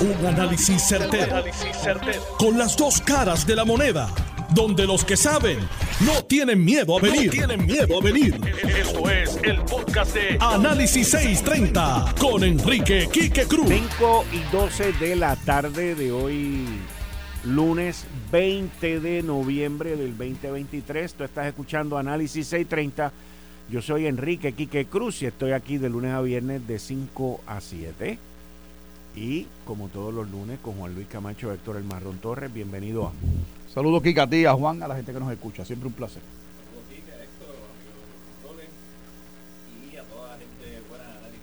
Un análisis certero, Con las dos caras de la moneda. Donde los que saben no tienen miedo a venir. tienen miedo a venir. Esto es el podcast de Análisis 630 con Enrique Quique Cruz. 5 y 12 de la tarde de hoy, lunes 20 de noviembre del 2023. Tú estás escuchando Análisis 630. Yo soy Enrique Quique Cruz y estoy aquí de lunes a viernes de 5 a 7. Y como todos los lunes con Juan Luis Camacho, Héctor El Marrón Torres, bienvenido a... Saludos Kika a ti, a Juan, a la gente que nos escucha, siempre un placer. Saludos Kika, Héctor, amigos y a toda la gente buena análisis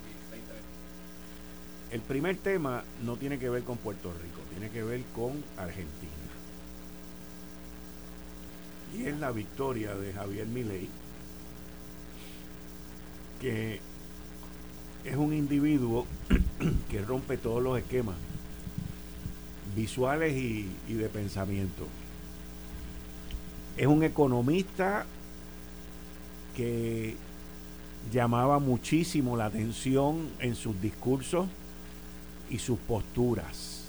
El primer tema no tiene que ver con Puerto Rico, tiene que ver con Argentina. Y es la victoria de Javier Milei, que es un individuo que rompe todos los esquemas visuales y, de pensamiento. Es un economista que llamaba muchísimo la atención en sus discursos y sus posturas.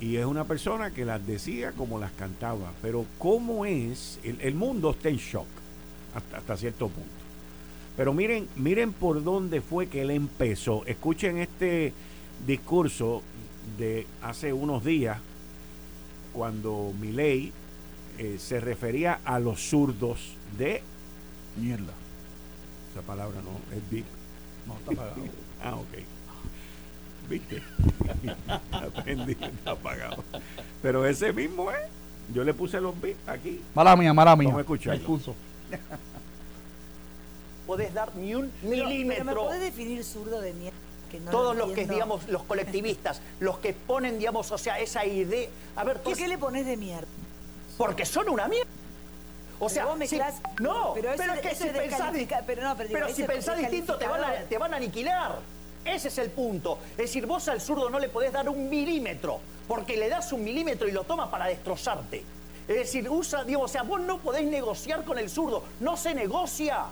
Y es una persona que las decía como las cantaba. Pero ¿cómo es? El, mundo está en shock hasta cierto punto. Pero miren, miren por dónde fue que él empezó. Escuchen este discurso de hace unos días, cuando Milei eh, se refería a los zurdos de mierda. Esa palabra no, es bip. No, está apagado. ah, ok. ¿Viste? Aprendí, está apagado. Pero ese mismo es. Yo le puse los bip aquí. Mala mía, mala mía. Vamos a escuchar podés dar ni un milímetro. ¿Me podés definir zurdo de mierda? Todos los que, digamos, los colectivistas, los que ponen, digamos, o sea, esa idea. A ver, ¿por qué le pones de mierda? Porque son una mierda. O sea, vos no, pero, es que si pensás, pero, pero, si pensás distinto te van, a, te van a aniquilar. Ese es el punto. Es decir, vos al zurdo no le podés dar un milímetro, porque le das un milímetro y lo toma para destrozarte. Es decir, usa, digo, o sea, vos no podés negociar con el zurdo, no se negocia.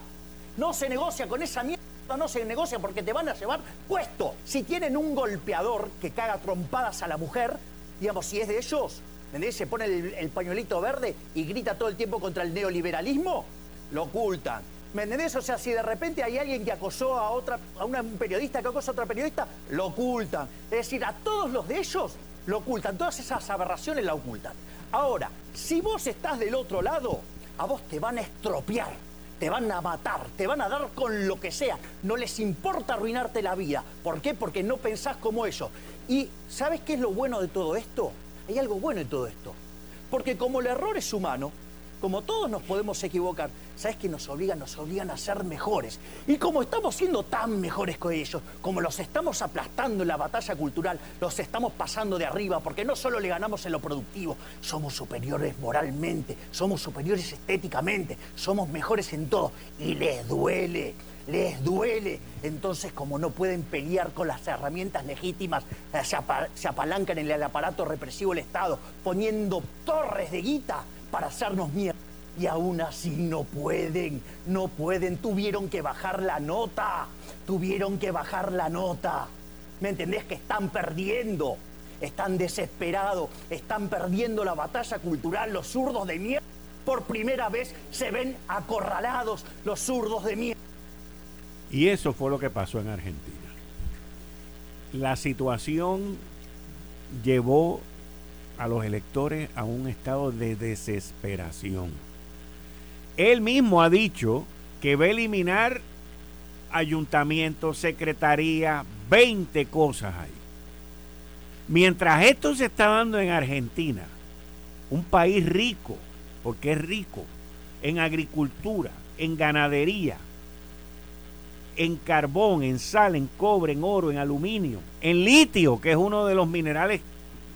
No se negocia con esa mierda, no se negocia porque te van a llevar puesto. Si tienen un golpeador que caga trompadas a la mujer, digamos, si es de ellos, ¿entendés? Se pone el, pañuelito verde y grita todo el tiempo contra el neoliberalismo, lo ocultan. ¿Me entendés? O sea, si de repente hay alguien que acosó a otra, a una, un periodista que acosó a otra periodista, lo ocultan. Es decir, a todos los de ellos lo ocultan. Todas esas aberraciones la ocultan. Ahora, si vos estás del otro lado, a vos te van a estropear te van a matar, te van a dar con lo que sea. No les importa arruinarte la vida. ¿Por qué? Porque no pensás como ellos. Y ¿sabes qué es lo bueno de todo esto? Hay algo bueno en todo esto. Porque como el error es humano, como todos nos podemos equivocar, ¿sabes qué nos obligan? Nos obligan a ser mejores. Y como estamos siendo tan mejores que ellos, como los estamos aplastando en la batalla cultural, los estamos pasando de arriba, porque no solo le ganamos en lo productivo, somos superiores moralmente, somos superiores estéticamente, somos mejores en todo. Y les duele, les duele. Entonces, como no pueden pelear con las herramientas legítimas, eh, se, se apalancan en el aparato represivo del Estado, poniendo torres de guita para hacernos mierda. Y aún así no pueden, no pueden, tuvieron que bajar la nota, tuvieron que bajar la nota. ¿Me entendés? Que están perdiendo, están desesperados, están perdiendo la batalla cultural, los zurdos de mierda. Por primera vez se ven acorralados los zurdos de mierda. Y eso fue lo que pasó en Argentina. La situación llevó a los electores a un estado de desesperación. Él mismo ha dicho que va a eliminar ayuntamiento, secretaría, 20 cosas ahí. Mientras esto se está dando en Argentina, un país rico, porque es rico, en agricultura, en ganadería, en carbón, en sal, en cobre, en oro, en aluminio, en litio, que es uno de los minerales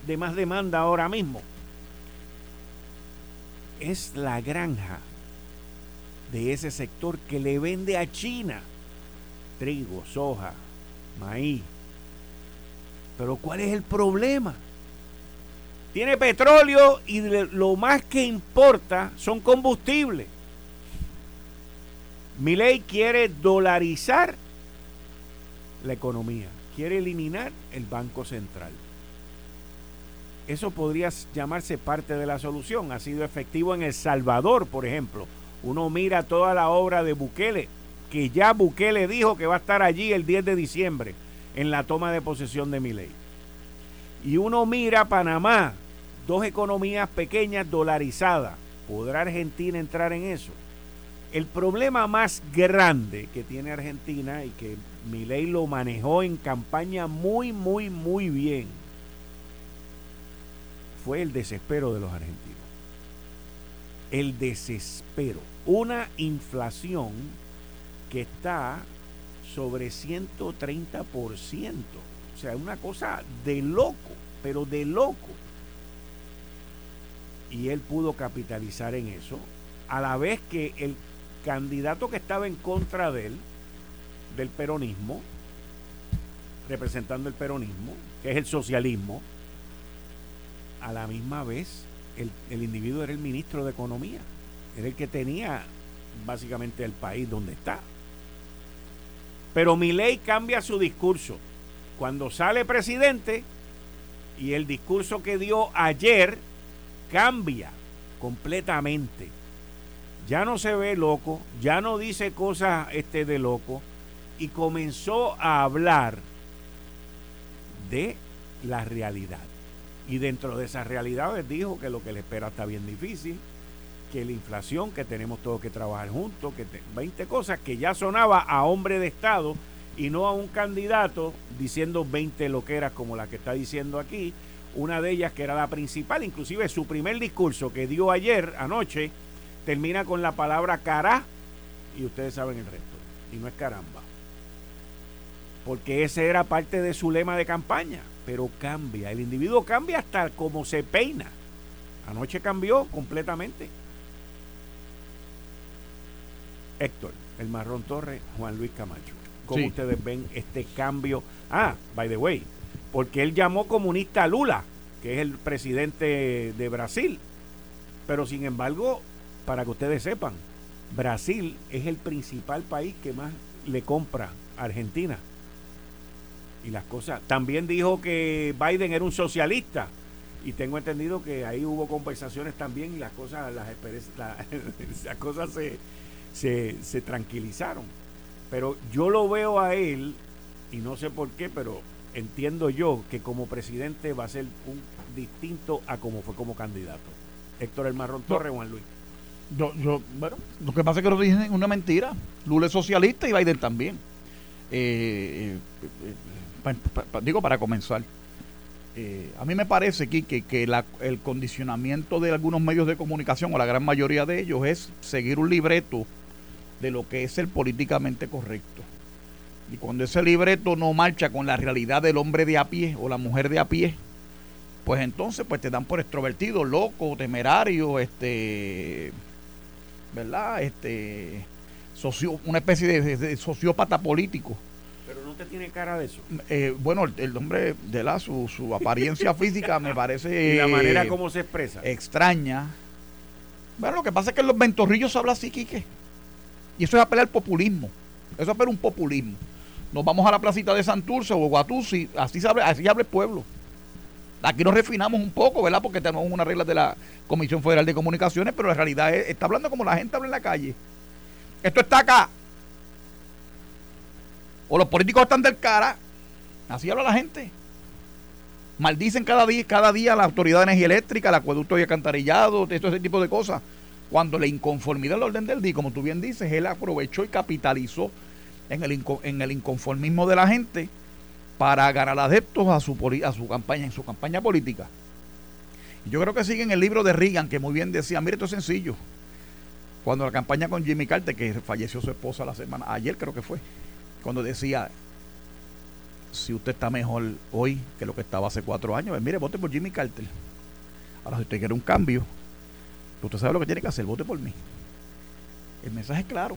de más demanda ahora mismo. Es la granja de ese sector que le vende a China trigo, soja, maíz. Pero ¿cuál es el problema? Tiene petróleo y lo más que importa son combustibles. Mi ley quiere dolarizar la economía, quiere eliminar el Banco Central. Eso podría llamarse parte de la solución. Ha sido efectivo en El Salvador, por ejemplo. Uno mira toda la obra de Bukele, que ya Bukele dijo que va a estar allí el 10 de diciembre en la toma de posesión de Milei. Y uno mira Panamá, dos economías pequeñas dolarizadas. ¿Podrá Argentina entrar en eso? El problema más grande que tiene Argentina y que Milei lo manejó en campaña muy, muy, muy bien fue el desespero de los argentinos. El desespero. Una inflación que está sobre 130%. O sea, una cosa de loco, pero de loco. Y él pudo capitalizar en eso, a la vez que el candidato que estaba en contra de él, del peronismo, representando el peronismo, que es el socialismo, a la misma vez el, el, individuo era el ministro de Economía, era el que tenía básicamente el país donde está. Pero mi ley cambia su discurso. Cuando sale presidente y el discurso que dio ayer cambia completamente. Ya no se ve loco, ya no dice cosas este de loco y comenzó a hablar de la realidad. Y dentro de esas realidades dijo que lo que le espera está bien difícil, que la inflación, que tenemos todos que trabajar juntos, que 20 cosas que ya sonaba a hombre de Estado y no a un candidato diciendo 20 loqueras como la que está diciendo aquí. Una de ellas que era la principal, inclusive su primer discurso que dio ayer, anoche, termina con la palabra cara y ustedes saben el resto. Y no es caramba. Porque ese era parte de su lema de campaña pero cambia. El individuo cambia hasta como se peina. Anoche cambió completamente. Héctor, el Marrón Torre, Juan Luis Camacho. ¿Cómo ustedes ven este cambio? Ah, by the way, porque él llamó comunista a Lula, que es el presidente de Brasil. Pero sin embargo, para que ustedes sepan, Brasil es el principal país que más le compra a Argentina y las cosas. También dijo que Biden era un socialista y tengo entendido que ahí hubo conversaciones también y las cosas las, las cosas se, se, se tranquilizaron. Pero yo lo veo a él y no sé por qué, pero entiendo yo que como presidente va a ser un distinto a como fue como candidato. Héctor El Marrón Torres, Juan Luis. Yo, yo, bueno, lo que pasa es que lo dicen una mentira. Lula es socialista y Biden también. Eh, eh, digo para comenzar, eh, a mí me parece que, que el condicionamiento de algunos medios de comunicación, o la gran mayoría de ellos, es seguir un libreto de lo que es el políticamente correcto. Y cuando ese libreto no marcha con la realidad del hombre de a pie o la mujer de a pie, pues entonces pues te dan por extrovertido, loco, temerario, este, ¿verdad? Este, socio, una especie de sociópata político usted tiene cara de eso? Eh, bueno, el, hombre de la, su, su apariencia física me parece. y la manera como se expresa. Extraña. Bueno, lo que pasa es que en los ventorrillos se habla así, Quique. Y eso es apelar al populismo. Eso es apelar un populismo. Nos vamos a la placita de Santurce o Guatusi, así se habla, así habla el pueblo. Aquí nos refinamos un poco, ¿verdad? Porque tenemos unas reglas de la Comisión Federal de Comunicaciones, pero la realidad es, está hablando como la gente habla en la calle. Esto está acá o los políticos están del cara. Así habla la gente. Maldicen cada día, cada día la Autoridad de Energía Eléctrica, el acueducto y alcantarillado, todo ese tipo de cosas. Cuando la inconformidad del orden del día, como tú bien dices, él aprovechó y capitalizó en el, inconformismo de la gente para ganar adeptos a su, a su campaña, en su campaña política. Yo creo que sigue en el libro de Reagan, que muy bien decía, mire, esto es sencillo. Cuando la campaña con Jimmy Carter, que falleció su esposa la semana, ayer creo que fue, cuando decía, si usted está mejor hoy que lo que estaba hace cuatro años, pues mire, vote por Jimmy Carter. Ahora, si usted quiere un cambio, usted sabe lo que tiene que hacer, vote por mí. El mensaje es claro.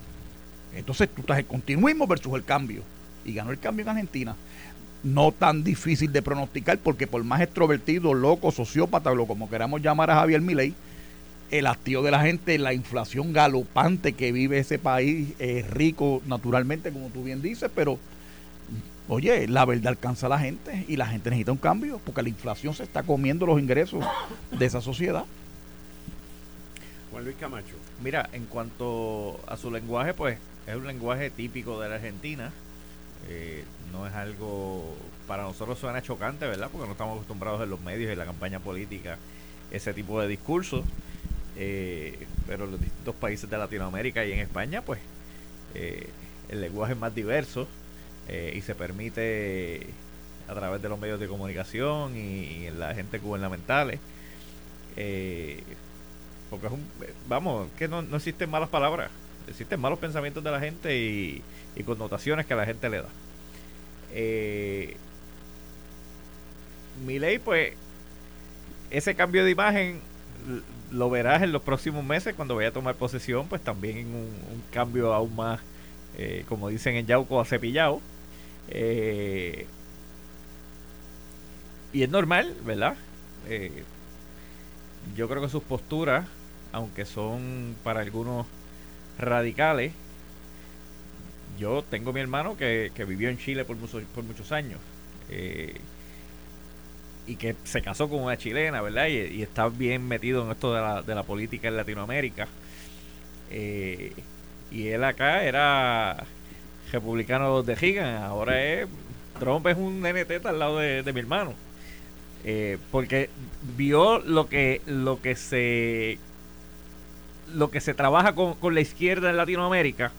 Entonces, tú estás el continuismo versus el cambio. Y ganó el cambio en Argentina. No tan difícil de pronosticar, porque por más extrovertido, loco, sociópata, o como queramos llamar a Javier Milei, el hastío de la gente, la inflación galopante que vive ese país, es rico naturalmente, como tú bien dices, pero Oye, la verdad alcanza a la gente y la gente necesita un cambio porque la inflación se está comiendo los ingresos de esa sociedad. Juan Luis Camacho. Mira, en cuanto a su lenguaje, pues es un lenguaje típico de la Argentina. Eh, no es algo, para nosotros suena chocante, ¿verdad? Porque no estamos acostumbrados en los medios y en la campaña política ese tipo de discursos. Eh, pero los distintos países de Latinoamérica y en España, pues eh, el lenguaje es más diverso y se permite a través de los medios de comunicación y, en la gente gubernamentales. porque es un, vamos, que no, no existen malas palabras existen malos pensamientos de la gente y, connotaciones que la gente le da. Eh, mi ley, pues, ese cambio de imagen lo verás en los próximos meses cuando vaya a tomar posesión, pues también un, un cambio aún más, eh, como dicen en Yauco, a cepillado. Eh, y es normal, ¿verdad? Eh, yo creo que sus posturas, aunque son para algunos radicales. Yo tengo mi hermano que, vivió en Chile por, muchos, por muchos años. Y que se casó con una chilena, ¿verdad? Y, está bien metido en esto de la, de la política en Latinoamérica. Eh, y él acá era republicano de Gigan, ahora es Trump es un NT al lado de, mi hermano. Eh, porque vio lo que lo que se lo que se trabaja con, la izquierda en Latinoamérica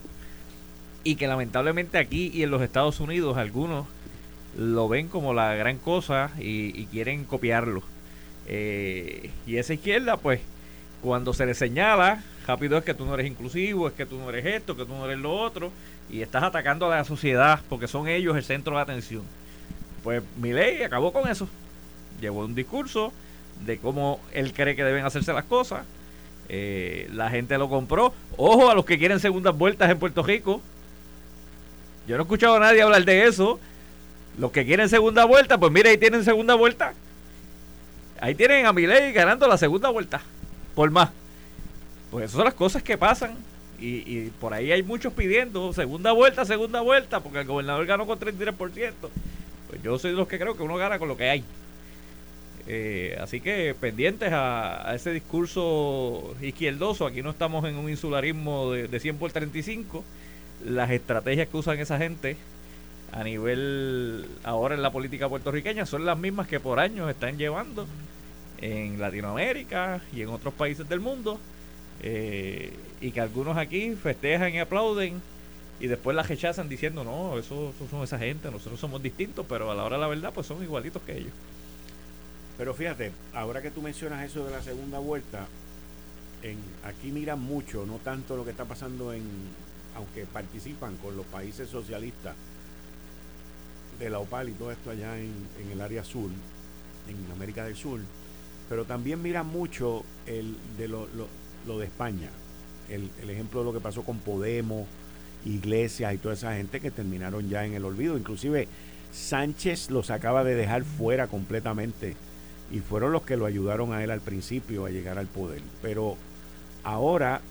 y que lamentablemente aquí y en los Estados Unidos algunos lo ven como la gran cosa y, quieren copiarlo. Eh, y esa izquierda, pues, cuando se le señala, rápido es que tú no eres inclusivo, es que tú no eres esto, que tú no eres lo otro, y estás atacando a la sociedad porque son ellos el centro de atención. Pues mi ley acabó con eso. Llevó un discurso de cómo él cree que deben hacerse las cosas, eh, la gente lo compró. Ojo a los que quieren segundas vueltas en Puerto Rico. Yo no he escuchado a nadie hablar de eso. Los que quieren segunda vuelta, pues mire, ahí tienen segunda vuelta. Ahí tienen a Milei ganando la segunda vuelta. Por más. Pues esas son las cosas que pasan. Y, y, por ahí hay muchos pidiendo segunda vuelta, segunda vuelta, porque el gobernador ganó con 33%. Pues yo soy de los que creo que uno gana con lo que hay. Eh, así que pendientes a, ese discurso izquierdoso, aquí no estamos en un insularismo de, de 100 por 35, las estrategias que usan esa gente a nivel ahora en la política puertorriqueña son las mismas que por años están llevando en Latinoamérica y en otros países del mundo eh, y que algunos aquí festejan y aplauden y después las rechazan diciendo no, eso, son esa gente, nosotros somos distintos, pero a la hora de la verdad pues son igualitos que ellos. Pero fíjate, ahora que tú mencionas eso de la segunda vuelta, en, aquí miran mucho, no tanto lo que está pasando en, aunque participan con los países socialistas de la OPAL y todo esto allá en, el área sur, en América del Sur, pero también miran mucho el de lo, de España, el, el, ejemplo de lo que pasó con Podemos, Iglesias y toda esa gente que terminaron ya en el olvido. Inclusive Sánchez los acaba de dejar fuera completamente y fueron los que lo ayudaron a él al principio a llegar al poder. Pero ahora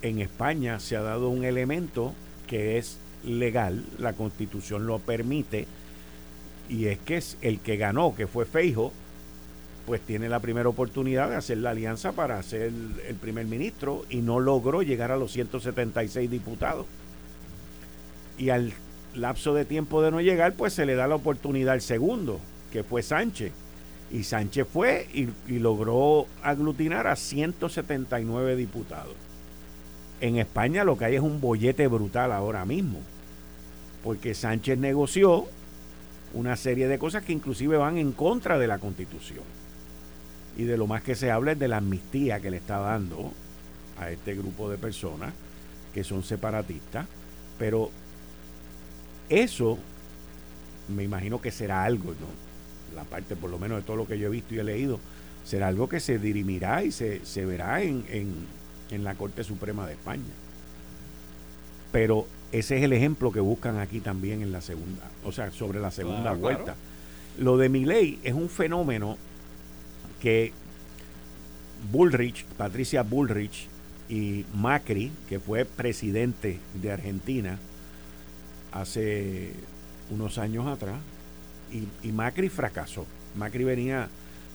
en España se ha dado un elemento que es legal, la constitución lo permite, y es que es el que ganó, que fue Feijo, pues tiene la primera oportunidad de hacer la alianza para ser el, primer ministro y no logró llegar a los 176 diputados. Y al lapso de tiempo de no llegar, pues se le da la oportunidad al segundo, que fue Sánchez y Sánchez fue y, logró aglutinar a 179 diputados. En España lo que hay es un bollete brutal ahora mismo, porque Sánchez negoció una serie de cosas que inclusive van en contra de la constitución. Y de lo más que se habla es de la amnistía que le está dando a este grupo de personas que son separatistas. Pero eso me imagino que será algo, ¿no? la parte por lo menos de todo lo que yo he visto y he leído, será algo que se dirimirá y se, verá en, en, la Corte Suprema de España. Pero ese es el ejemplo que buscan aquí también en la segunda, o sea, sobre la segunda vuelta. Lo de mi ley es un fenómeno que Bullrich, Patricia Bullrich y Macri, que fue presidente de Argentina hace unos años atrás y, y Macri fracasó. Macri venía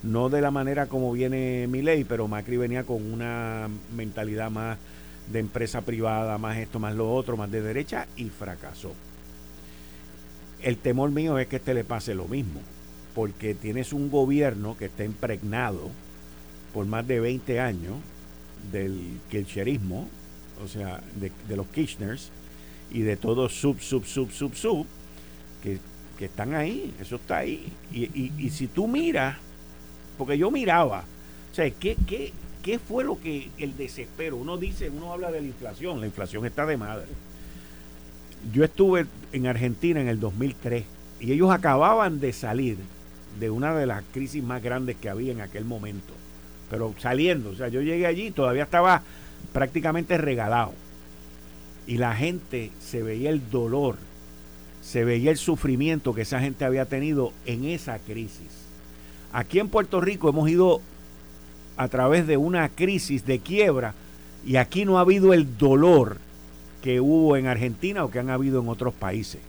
no de la manera como viene mi ley, pero Macri venía con una mentalidad más de empresa privada, más esto, más lo otro, más de derecha y fracasó. El temor mío es que este le pase lo mismo, porque tienes un gobierno que está impregnado por más de 20 años del kirchnerismo, o sea, de, los Kirchners y de todos sub, sub, sub, sub, sub, que, están ahí, eso está ahí. Y, y si tú miras porque yo miraba, o sea, ¿qué, qué, qué fue lo que el desespero? Uno dice, uno habla de la inflación, la inflación está de madre. Yo estuve en Argentina en el 2003 y ellos acababan de salir de una de las crisis más grandes que había en aquel momento. Pero saliendo, o sea, yo llegué allí, todavía estaba prácticamente regalado. Y la gente se veía el dolor, se veía el sufrimiento que esa gente había tenido en esa crisis. Aquí en Puerto Rico hemos ido a través de una crisis de quiebra y aquí no ha habido el dolor que hubo en Argentina o que han habido en otros países.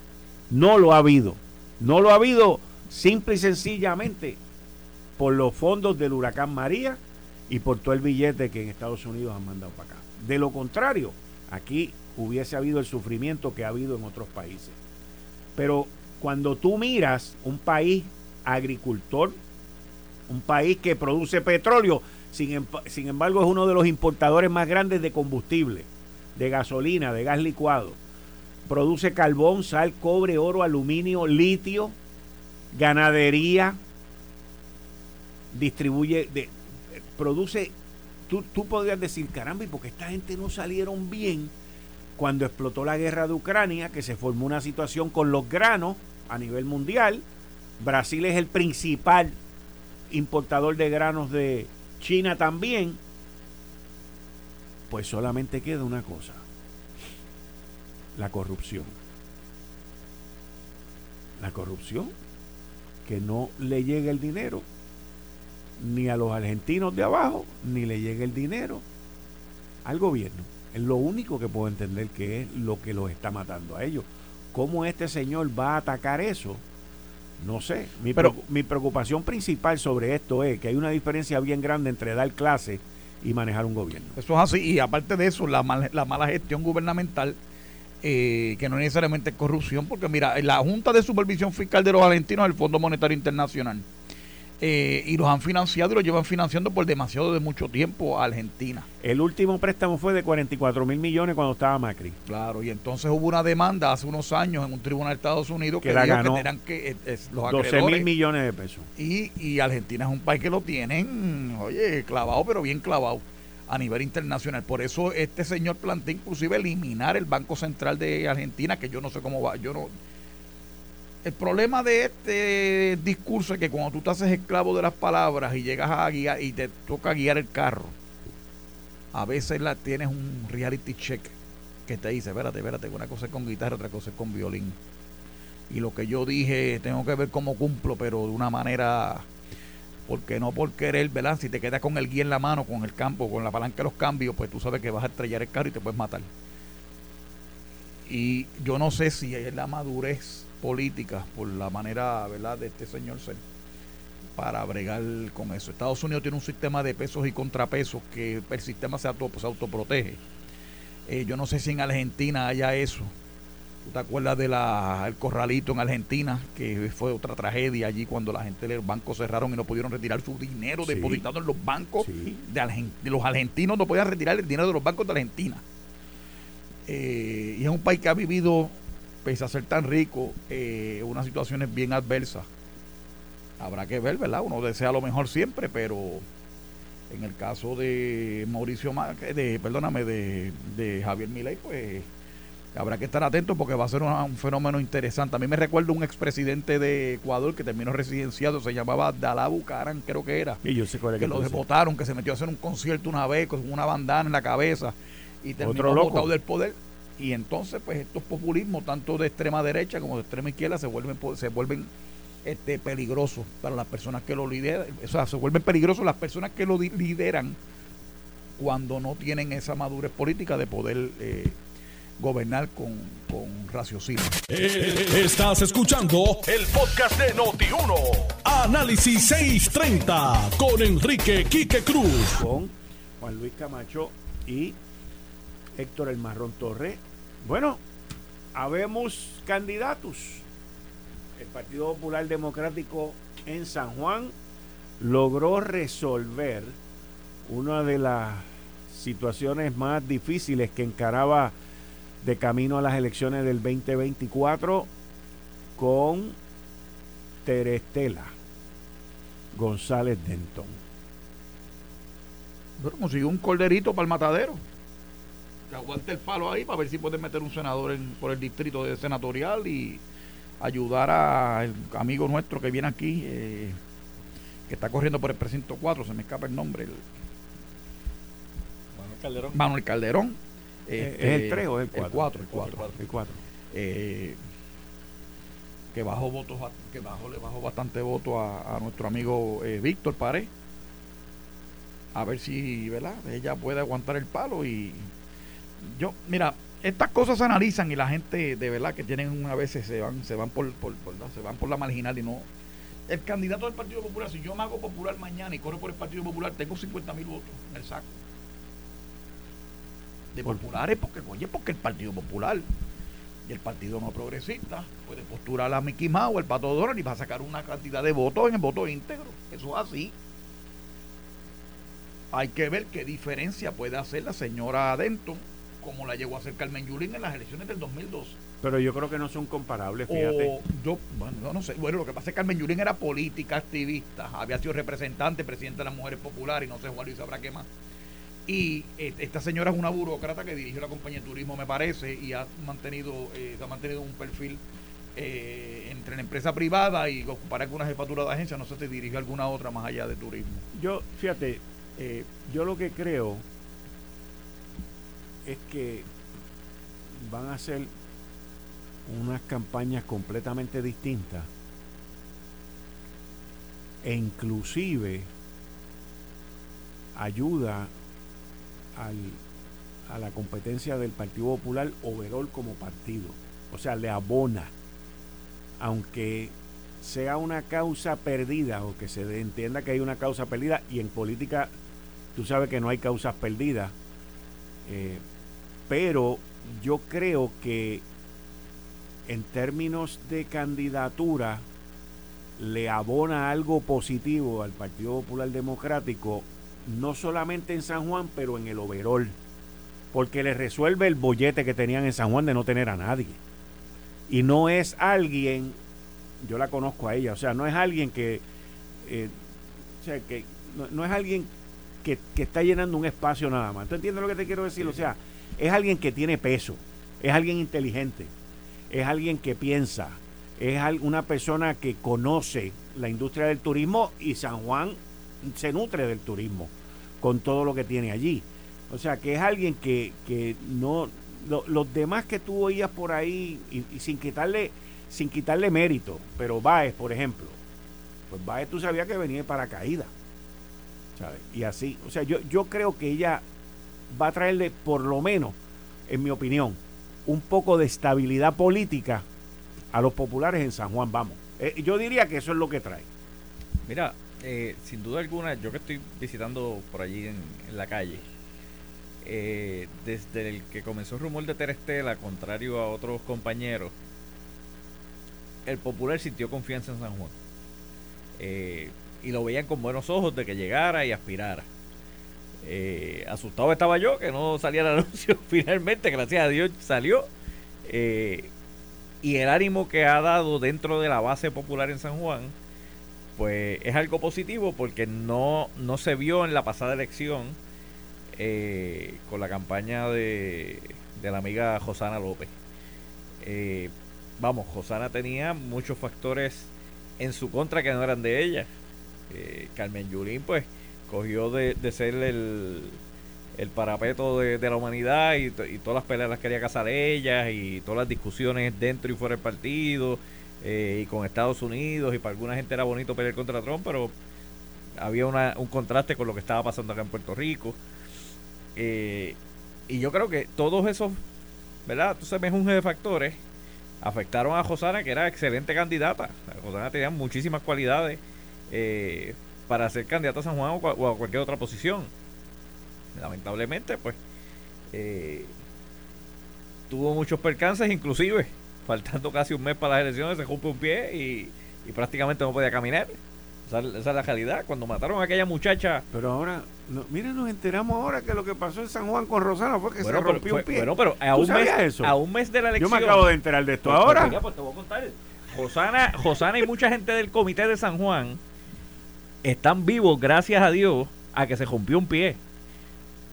No lo ha habido. No lo ha habido simple y sencillamente por los fondos del huracán María y por todo el billete que en Estados Unidos han mandado para acá. De lo contrario, aquí hubiese habido el sufrimiento que ha habido en otros países. Pero cuando tú miras un país agricultor, un país que produce petróleo, sin, sin embargo es uno de los importadores más grandes de combustible, de gasolina, de gas licuado. Produce carbón, sal, cobre, oro, aluminio, litio, ganadería, distribuye, produce, tú, tú podrías decir, caramba, ¿y porque esta gente no salieron bien cuando explotó la guerra de Ucrania, que se formó una situación con los granos a nivel mundial? Brasil es el principal importador de granos de China también, pues solamente queda una cosa, la corrupción. La corrupción, que no le llegue el dinero ni a los argentinos de abajo, ni le llegue el dinero al gobierno. Es lo único que puedo entender que es lo que los está matando a ellos. ¿Cómo este señor va a atacar eso? No sé, mi, Pero, mi preocupación principal sobre esto es que hay una diferencia bien grande entre dar clase y manejar un gobierno. Eso es así, y aparte de eso, la, la mala gestión gubernamental, eh, que no necesariamente es corrupción, porque mira, la Junta de Supervisión Fiscal de los Argentinos el Fondo Monetario Internacional eh, y los han financiado y los llevan financiando por demasiado de mucho tiempo a Argentina. El último préstamo fue de 44 mil millones cuando estaba Macri. Claro, y entonces hubo una demanda hace unos años en un tribunal de Estados Unidos que, la ganó que tenían que los 12 mil millones de pesos. Y, y Argentina es un país que lo tienen, oye, clavado, pero bien clavado a nivel internacional. Por eso este señor plantea inclusive eliminar el Banco Central de Argentina, que yo no sé cómo va, yo no el problema de este discurso es que cuando tú te haces esclavo de las palabras y llegas a guiar y te toca guiar el carro, a veces la, tienes un reality check que te dice, espérate, espérate, una cosa es con guitarra, otra cosa es con violín. Y lo que yo dije, tengo que ver cómo cumplo, pero de una manera, porque no por querer, ¿verdad? Si te quedas con el guía en la mano, con el campo, con la palanca de los cambios, pues tú sabes que vas a estrellar el carro y te puedes matar. Y yo no sé si es la madurez políticas por la manera verdad de este señor ser para bregar con eso. Estados Unidos tiene un sistema de pesos y contrapesos que el sistema se, auto, se autoprotege. Eh, yo no sé si en Argentina haya eso. ¿Tú te acuerdas del el corralito en Argentina? Que fue otra tragedia allí cuando la gente los bancos cerraron y no pudieron retirar su dinero depositado en los bancos de, los argentinos. No podían retirar el dinero de los bancos de Argentina. Eh, y es un país que ha vivido pese a ser tan rico, eh, unas situaciones bien adversas. Habrá que ver, ¿verdad? Uno desea lo mejor siempre, pero en el caso de Mauricio, de, perdóname, de, Javier Milei, pues habrá que estar atento porque va a ser un, fenómeno interesante. A mí me recuerdo un expresidente de Ecuador que terminó residenciado, se llamaba Dalabu Karan, creo que era. Y yo sé cuál que, que lo deportaron, que se metió a hacer un concierto una vez con una bandana en la cabeza y terminó botado del poder y entonces, pues estos populismos, tanto de extrema derecha como de extrema izquierda, se vuelven, se vuelven este, peligrosos para las personas que lo lideran. O sea, se vuelven peligrosos las personas que lo lideran cuando no tienen esa madurez política de poder eh, gobernar con, con raciocinio. Eh, estás escuchando el podcast de Noti1. Análisis 630 con Enrique Quique Cruz. Con Juan Luis Camacho y Héctor El Marrón Torre. Bueno, habemos candidatos. El Partido Popular Democrático en San Juan logró resolver una de las situaciones más difíciles que encaraba de camino a las elecciones del 2024 con Terestela González Denton. Bueno, consiguió un corderito para el matadero. Que aguante el palo ahí para ver si puede meter un senador en, por el distrito de senatorial y ayudar al amigo nuestro que viene aquí, eh, que está corriendo por el precinto 4, se me escapa el nombre. El, Manuel Calderón. Manuel Calderón. ¿Es Este, el 3 o el 4? El 4, el 4. El 4. eh, que bajó votos a- que bajó, le bajó bastante voto a, a nuestro amigo eh, Víctor Pared a ver si verdad ella puede aguantar el palo y yo mira estas cosas se analizan y la gente de verdad que tienen una veces se van se van por, por- por- ¿no? se van por la marginal y no el candidato del Partido Popular si yo me hago popular mañana y corro por el Partido Popular tengo 50 mil votos en el saco de populares porque oye porque el Partido Popular y el Partido No Progresista puede postular a Mickey Mouse o el Pato Donald y va a sacar una cantidad de votos en el voto íntegro. Eso es así. Hay que ver qué diferencia puede hacer la señora Denton, como la llegó a hacer Carmen Yulín en las elecciones del 2002. Pero yo creo que no son comparables, fíjate. O yo, bueno, no sé. Bueno, lo que pasa es que Carmen Yulín era política, activista, había sido representante, presidente de las mujeres populares y no sé, Juan Luis sabrá qué más. Y eh, esta señora es una burócrata que dirigió la compañía de turismo, me parece, y ha mantenido, eh, se ha mantenido un perfil eh, entre la empresa privada y ocupar alguna jefatura de agencia. No sé si dirigió alguna otra más allá de turismo. Yo, fíjate, eh, yo lo que creo es que van a ser unas campañas completamente distintas e inclusive ayuda al, a la competencia del Partido Popular overall como partido. O sea, le abona. Aunque sea una causa perdida o que se entienda que hay una causa perdida y en política tú sabes que no hay causas perdidas. eh, pero yo creo que en términos de candidatura le abona algo positivo al Partido Popular Democrático, no solamente en San Juan, pero en el overall, porque le resuelve el bollete que tenían en San Juan de no tener a nadie. Y no es alguien, yo la conozco a ella, o sea, no es alguien que, eh, o sea, que no, es alguien que, que está llenando un espacio nada más. ¿Tú entiendes lo que te quiero decir? O sea, es alguien que tiene peso, es alguien inteligente, es alguien que piensa, es una persona que conoce la industria del turismo y San Juan se nutre del turismo con todo lo que tiene allí. O sea, que es alguien que, que no... lo- los demás que tú oías por ahí, y, y sin quitarle sin quitarle mérito, pero Baez, por ejemplo, pues Baez tú sabías que venía de paracaídas. ¿sabes? Y así, o sea, yo, yo creo que ella va a traerle, por lo menos, en mi opinión, un poco de estabilidad política a los populares en San Juan, vamos. Eh, yo diría que eso es lo que trae. Mira, eh, sin duda alguna, yo que estoy visitando por allí en, la calle, eh, desde el que comenzó el rumor de Terestela, contrario a otros compañeros, el popular sintió confianza en San Juan. Eh, y lo veían con buenos ojos de que llegara y aspirara. Eh, asustado estaba yo que no salía el anuncio finalmente, gracias a Dios salió. Eh, y el ánimo que ha dado dentro de la base popular en San Juan, pues es algo positivo porque no, no se vio en la pasada elección eh, con la campaña de, de la amiga Josana López. Eh, vamos, Josana tenía muchos factores en su contra que no eran de ella. Eh, Carmen Yulín, pues, cogió de, de ser el, el parapeto de, de la humanidad y, y todas las peleas las quería casar ella y todas las discusiones dentro y fuera del partido eh, y con Estados Unidos y para alguna gente era bonito pelear contra Trump, pero había una- un contraste con lo que estaba pasando acá en Puerto Rico. Eh, y yo creo que todos esos ¿verdad? Entonces mejunje de factores afectaron a Josana, que era excelente candidata. Josana tenía muchísimas cualidades eh, para ser candidata a San Juan o, a cualquier otra posición. Lamentablemente, pues, eh, tuvo muchos percances, inclusive, faltando casi un mes para las elecciones, se rompe un pie y, y prácticamente no podía caminar. Esa, es la realidad. Cuando mataron a aquella muchacha. Pero ahora, no, mira, nos enteramos ahora que lo que pasó en San Juan con Rosana fue que se rompió un pie. Bueno, pero a un, mes, a un mes de la elección. Yo me acabo de enterar de esto pues, pues, ahora. pues te voy a contar. Rosana, Rosana y mucha gente del comité de San Juan están vivos, gracias a Dios, a que se rompió un pie.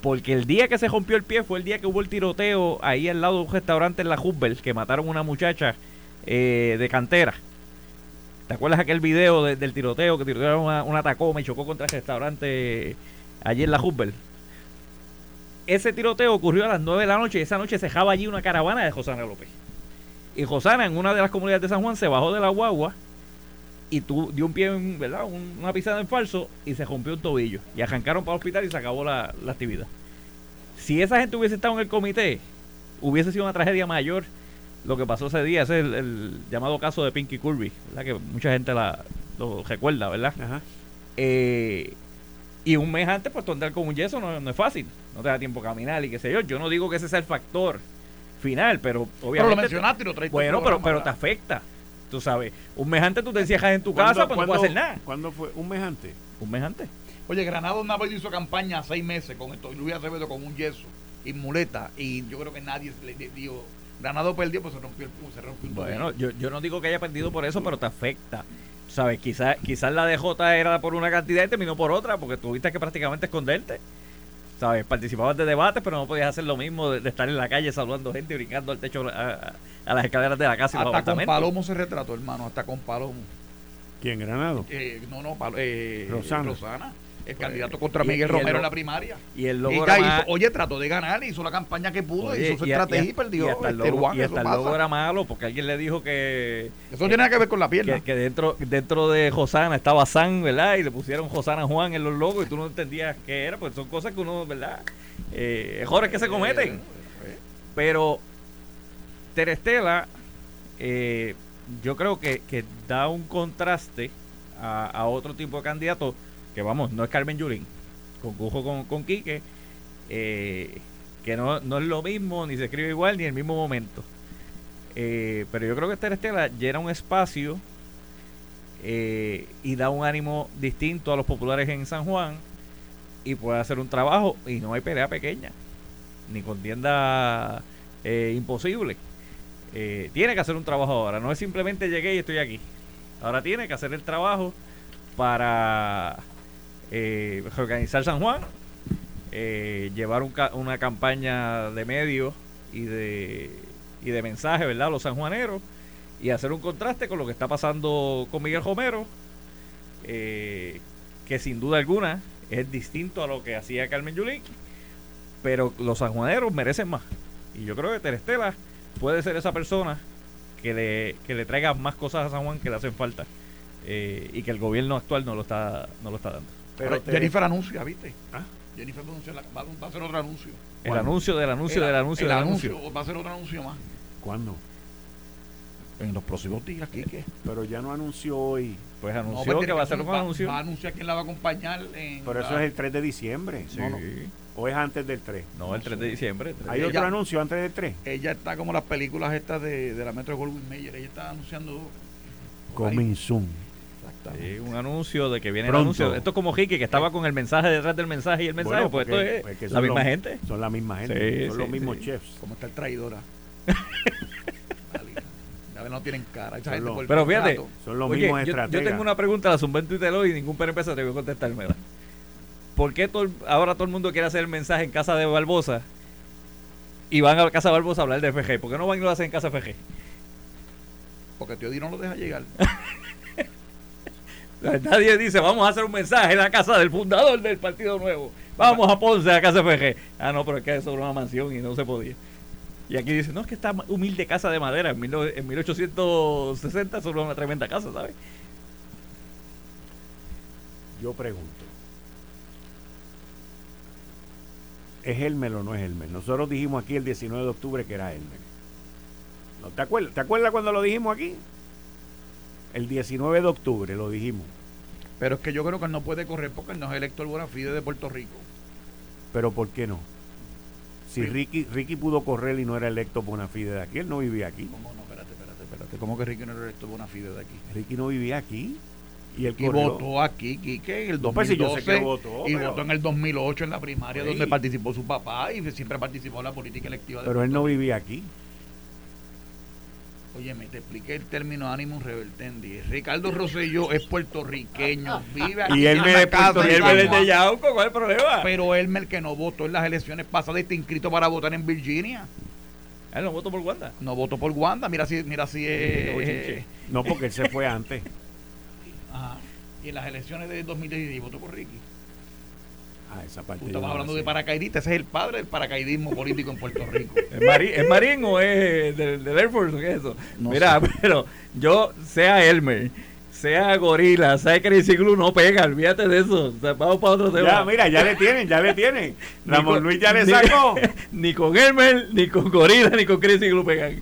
Porque el día que se rompió el pie fue el día que hubo el tiroteo ahí al lado de un restaurante en la Hubbell, que mataron a una muchacha eh, de cantera. ¿Te acuerdas aquel video del tiroteo que tirotearon una, una, tacoma y chocó contra el restaurante allí en la Hubbell? Ese tiroteo ocurrió a las 9 de la noche y esa noche se dejaba allí una caravana de Josana López. Y Josana, en una de las comunidades de San Juan, se bajó de la guagua y tú, dio un pie, ¿verdad? una pisada en falso y se rompió un tobillo. Y arrancaron para el hospital y se acabó la, la actividad. Si esa gente hubiese estado en el comité, hubiese sido una tragedia mayor lo que pasó ese día. Ese es el, llamado caso de Pinky Kirby, ¿verdad? Que mucha gente la, lo recuerda, ¿verdad? Eh, y un mes antes, pues andar con un yeso no, es fácil. No te da tiempo a caminar y qué sé yo. Yo no digo que ese sea el factor final, pero obviamente. Pero lo mencionaste y lo traiste Bueno, pero, pero te afecta. Tú sabes, un mes antes tú te encierras en tu casa, pues no puedes hacer nada. ¿Cuándo fue? ¿Un mes antes? Un mes antes. Oye, Granado una vez hizo campaña seis meses con esto, y Luis Acevedo con un yeso y muleta, y yo creo que nadie le dio Granado perdió, pues se rompió el, se rompió Bueno, yo, yo no digo que haya perdido por eso, pero te afecta. ¿Sabes? Quizás quizás la DJ era por una cantidad y terminó por otra, porque tuviste que prácticamente esconderte. ¿Sabes? Participabas de debates, pero no podías hacer lo mismo de, estar en la calle saludando gente y brincando al techo, a, las escaleras de la casa y Hasta con Palomo se retrató, hermano, hasta con Palomo. ¿Quién, Granado? Eh, no, no, eh, Rosana. Rosana el candidato contra Miguel Romero en la primaria. Y el oye, trató de ganar, hizo la campaña que pudo, hizo su estrategia y, perdió. Y hasta el este logo, era malo porque alguien le dijo que. Eso tiene nada que ver con la pierna. Que, dentro, dentro de Josana estaba San, ¿verdad? Y le pusieron Josana Juan en los logos y tú no entendías qué era, pues son cosas que uno, ¿verdad? Eh, errores que se cometen. Pero Terestela, eh, yo creo que, que da un contraste a, a otro tipo de candidato que vamos, no es Carmen Yulín, concujo con, con Quique, eh, que no, no, es lo mismo, ni se escribe igual, ni en el mismo momento. Eh, pero yo creo que Esther Estela llena un espacio eh, y da un ánimo distinto a los populares en San Juan y puede hacer un trabajo y no hay pelea pequeña, ni contienda imposible. tiene que hacer un trabajo ahora, no es simplemente llegué y estoy aquí. Ahora tiene que hacer el trabajo para eh, organizar San Juan, eh, llevar una campaña de medios y de, y de mensaje, ¿verdad?, a los sanjuaneros y hacer un contraste con lo que está pasando con Miguel Romero, eh, que sin duda alguna es distinto a lo que hacía Carmen Yulín, pero los sanjuaneros merecen más. Y yo creo que Terestela puede ser esa persona que le, que le traiga más cosas a San Juan que le hacen falta eh, y que el gobierno actual no lo está, no lo está dando. Pero Jennifer anuncia, ¿viste? ¿Ah? Jennifer anuncia, va, a hacer otro anuncio. El anuncio del anuncio del anuncio del anuncio. Va a hacer otro anuncio más. ¿Cuándo? En los próximos días, Quique. Pero ya no anunció hoy. Pues anunció que va a hacer un anuncio. Va a anunciar quién la va a acompañar. En Pero eso es el 3 de diciembre. Sí. ¿O es antes del 3? No, el 3 de diciembre. ¿Hay otro anuncio antes del 3? Ella está como las películas estas de, de la Metro Goldwyn Mayer. Ella está anunciando. Coming soon un anuncio de que viene el anuncio. Esto es como Ricky, que estaba con el mensaje detrás del mensaje y el mensaje, pues esto es pues la misma gente. Son la misma gente, son los mismos chefs. Como está el traidora. no tienen cara. pero fíjate, son los mismos yo, yo, tengo una pregunta, la zumbé en Twitter hoy y ningún PNP se te voy a contestármela. ¿Por qué ahora todo el mundo quiere hacer el mensaje en casa de Barbosa y van a casa de Barbosa a hablar de FG? ¿Por qué no van y lo hacen en casa de FG? Porque Tío Di no lo deja llegar. Nadie dice, vamos a hacer un mensaje en la casa del fundador del Partido Nuevo. Vamos a Ponce, a casa FG. Ah, no, pero es que es sobre una mansión y no se podía. Y aquí dice, no, es que esta humilde casa de madera en, 1860 sobre una tremenda casa, ¿sabes? Yo pregunto. ¿es Elmer o no es Elmer? Nosotros dijimos aquí el 19 de octubre que era Elmer. ¿No te acuerdas? ¿Te acuerdas cuando lo dijimos aquí? El 19 de octubre lo dijimos. Pero es que yo creo que él no puede correr porque él no es elector buena fide de Puerto Rico. Pero ¿por qué no? Si Sí. Ricky, Ricky pudo correr y no era electo bona fide de aquí, él no vivía aquí. ¿Cómo no? Espérate, espérate, espérate. ¿Cómo que Ricky no es elector buena fide de aquí? Ricky no vivía aquí. Y él votó aquí, Quique, en el No, pues 2012. yo sé que votó, y pero- votó en el 2008 en la primaria Sí. donde participó su papá y siempre participó en la política electiva de Pero él no vivía aquí. Oye, me te expliqué el término ánimo revertendi. Ricardo Rosselló es puertorriqueño, vive aquí Y él me de Puerto San Él es Juan. de Yauco, ¿cuál es el problema? Pero él el que no votó en las elecciones pasadas y está inscrito para votar en Virginia. Él no votó por Wanda. No votó por Wanda. Mira si, mira si Qué es. No, porque él se fue antes. Ajá. Y en las elecciones de 2016 votó por Ricky. Ah, esa parte. Tú yo estabas no la hablando de paracaidista. Ese es el padre del paracaidismo político en Puerto Rico. ¿Es, marín, ¿Es marín o es del, del Air Force o qué es eso? No Mira, sé. pero yo, sea Elmer, sea Gorila, sea Crazy Glue, no pega, olvídate de eso. O sea, vamos para otro tema. Ya, mira, ya le tienen, ya le tienen. Ni Ramón con- Luis ya le ni- sacó. Ni con Elmer, ni con Gorila, ni con Crazy Glue pegan.